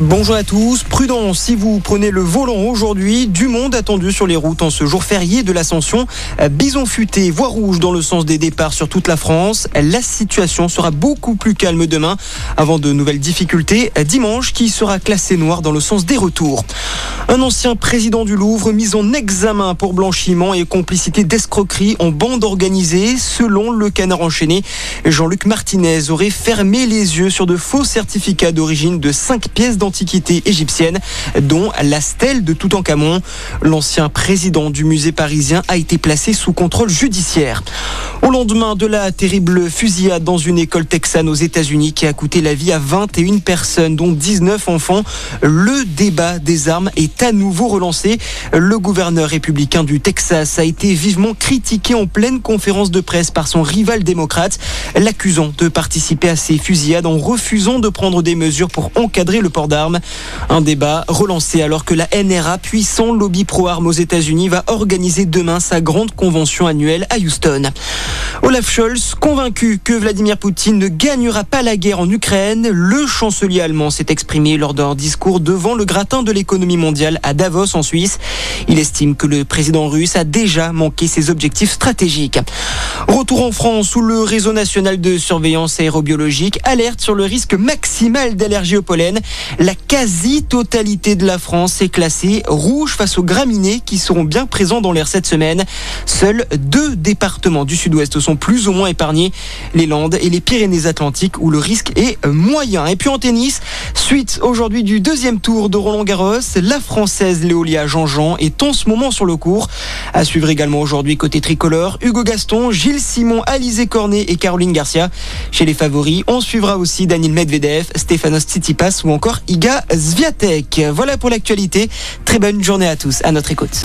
Bonjour à tous, prudence si vous prenez le volant aujourd'hui, du monde attendu sur les routes en ce jour férié de l'ascension. Bison futé, voie rouge dans le sens des départs sur toute la France. La situation sera beaucoup plus calme demain avant de nouvelles difficultés dimanche qui sera classé noir dans le sens des retours. Un ancien président du Louvre mis en examen pour blanchiment et complicité d'escroquerie en bande organisée. Selon le canard enchaîné, Jean-Luc Martinez aurait fermé les yeux sur de faux certificats d'origine de 5 pièces d'antiquité égyptienne, dont la stèle de Toutankhamon. L'ancien président du musée parisien a été placé sous contrôle judiciaire. Au lendemain de la terrible fusillade dans une école texane aux États-Unis qui a coûté la vie à 21 personnes, dont 19 enfants, le débat des armes est à nouveau relancé. Le gouverneur républicain du Texas a été vivement critiqué en pleine conférence de presse par son rival démocrate, l'accusant de participer à ces fusillades en refusant de prendre des mesures pour encadrer le port d'armes. Un débat relancé alors que la NRA, puissant lobby pro-armes aux États-Unis, va organiser demain sa grande convention annuelle à Houston. Olaf Scholz, convaincu que Vladimir Poutine ne gagnera pas la guerre en Ukraine, le chancelier allemand s'est exprimé lors d'un discours devant le gratin de l'économie mondiale à Davos en Suisse. Il estime que le président russe a déjà manqué ses objectifs stratégiques. Retour en France où le réseau national de surveillance aérobiologique alerte sur le risque maximal d'allergie au pollen. La quasi-totalité de la France est classée rouge face aux graminées qui seront bien présents dans l'air cette semaine. Seuls deux départements du sud-ouest sont plus ou moins épargnés, les Landes et les Pyrénées-Atlantiques où le risque est moyen. Et puis en tennis, suite aujourd'hui du deuxième tour de Roland Garros, la française Léolia Jean-Jean est en ce moment sur le cours. À suivre également aujourd'hui côté tricolore, Hugo Gaston, Gilles Simon, Alizé Cornet et Caroline Garcia. Chez les favoris, on suivra aussi Daniel Medvedev, Stefanos Tsitsipas ou encore Iga Sviatek. Voilà pour l'actualité. Très bonne journée à tous. À notre écoute.